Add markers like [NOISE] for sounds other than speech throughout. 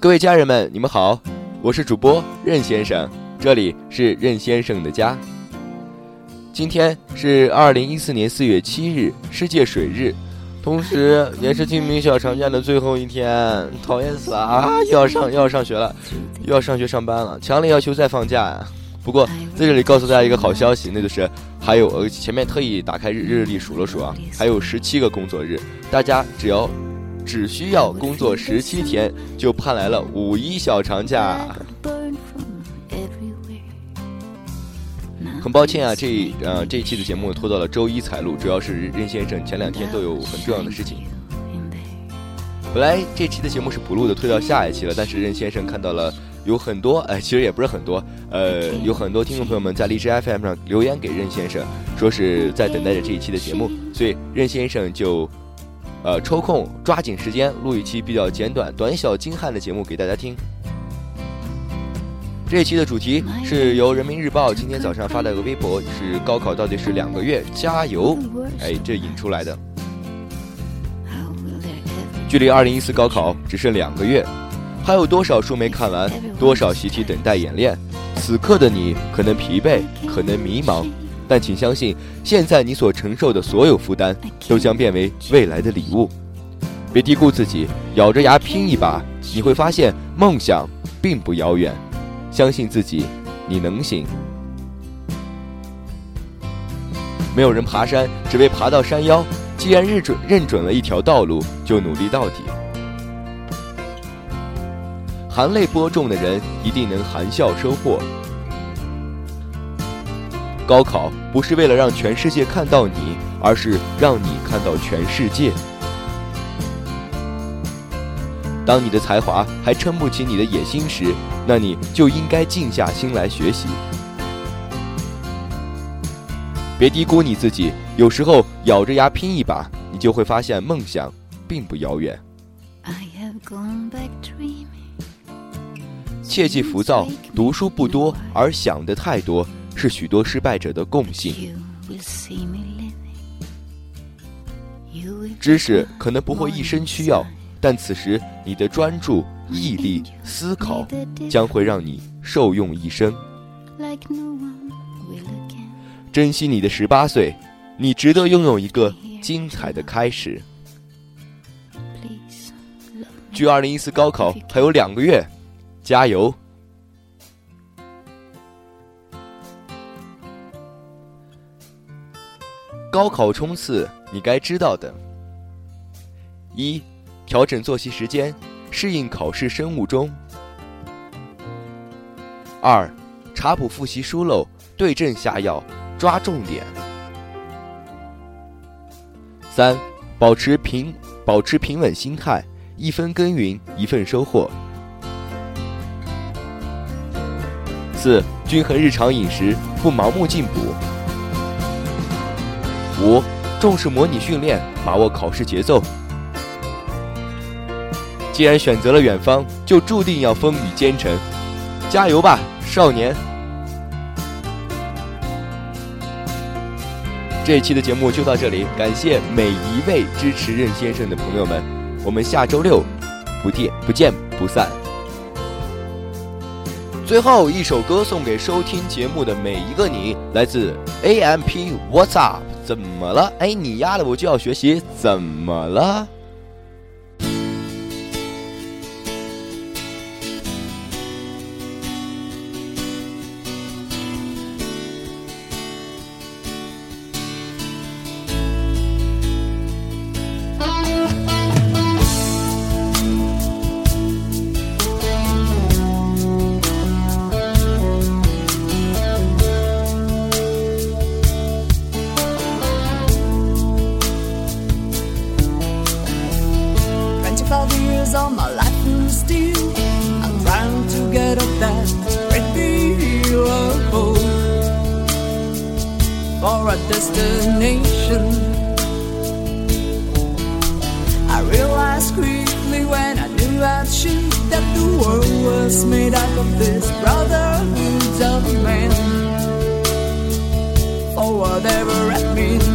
各位家人们，你们好，我是主播任先生，这里是任先生的家。今天是二零一四年四月七日，世界水日，同时也是清明小长假的最后一天，讨厌死了啊！[LAUGHS] 又要上又要上学了，又要上学上班了，强烈要求再放假呀！不过在这里告诉大家一个好消息，那就是还有呃前面特意打开日日历数了数啊，还有十七个工作日，大家只要只需要工作十七天，就盼来了五一小长假。很抱歉啊，这呃这一期的节目拖到了周一才录，主要是任先生前两天都有很重要的事情。本来这期的节目是不录的，推到下一期了，但是任先生看到了。有很多 [LAUGHS] 哎，其实也不是很多，呃，有很多听众朋友们在荔枝 FM 上留言给任先生，说是在等待着这一期的节目，所以任先生就，呃，抽空抓紧时间录一期比较简短、短小精悍的节目给大家听。这一期的主题是由人民日报今天早上发了个微博，是高考到底是两个月，加油！哎，这引出来的，距离二零一四高考只剩两个月。还有多少书没看完？多少习题等待演练？此刻的你可能疲惫，可能迷茫，但请相信，现在你所承受的所有负担，都将变为未来的礼物。别低估自己，咬着牙拼一把，你会发现梦想并不遥远。相信自己，你能行。没有人爬山只为爬到山腰，既然认准认准了一条道路，就努力到底。含泪播种的人一定能含笑收获。高考不是为了让全世界看到你，而是让你看到全世界。当你的才华还撑不起你的野心时，那你就应该静下心来学习。别低估你自己，有时候咬着牙拼一把，你就会发现梦想并不遥远。切忌浮躁，读书不多而想的太多，是许多失败者的共性。知识可能不会一生需要，但此时你的专注、毅力、思考，将会让你受用一生。珍惜你的十八岁，你值得拥有一个精彩的开始。距二零一四高考还有两个月。加油！高考冲刺，你该知道的：一、调整作息时间，适应考试生物钟；二、查补复习疏漏，对症下药，抓重点；三、保持平保持平稳心态，一分耕耘一份收获。四、均衡日常饮食，不盲目进补。五、重视模拟训练，把握考试节奏。既然选择了远方，就注定要风雨兼程。加油吧，少年！这一期的节目就到这里，感谢每一位支持任先生的朋友们，我们下周六不见不见不散。最后一首歌送给收听节目的每一个你，来自 A M P What's Up？怎么了？哎，你丫的，我就要学习，怎么了 years of my life through steel. I'm trying to get up that great deal of hope for a destination. I realized quickly when I knew I'd shoot that the world was made up of this brotherhood of man. For whatever it means.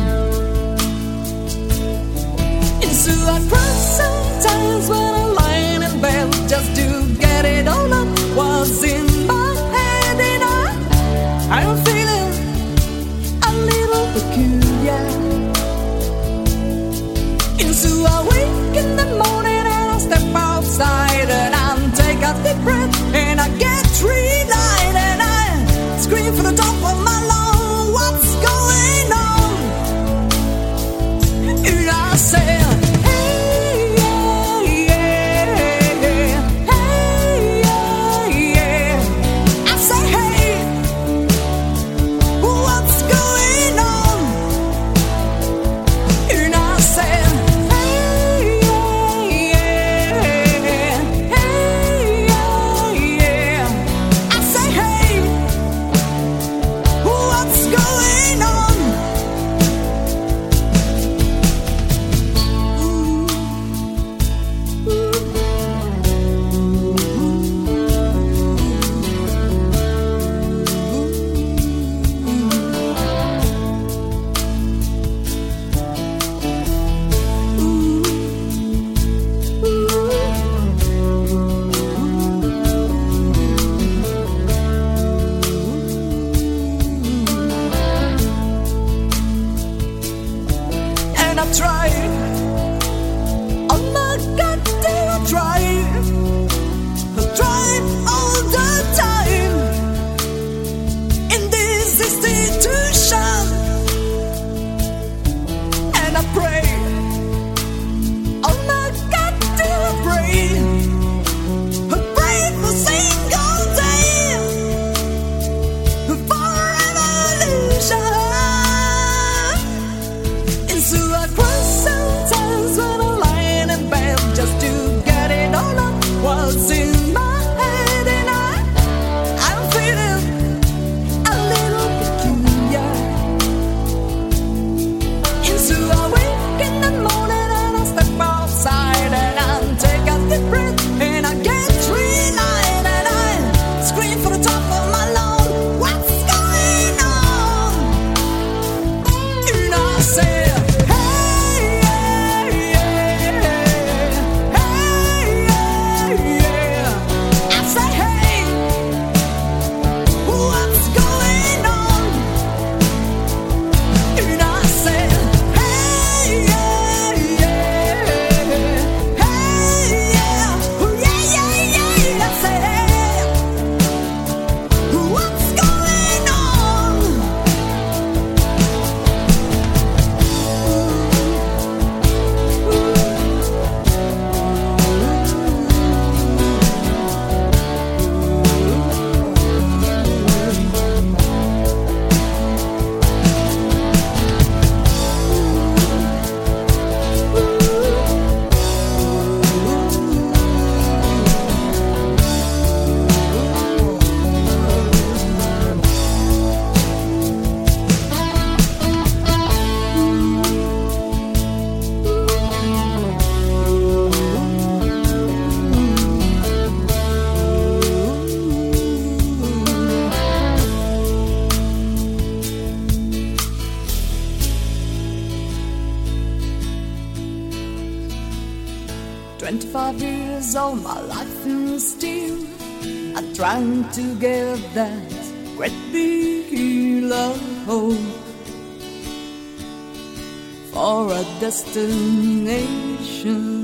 years, all my life in steel. I'm trying to get that great big love for a destination.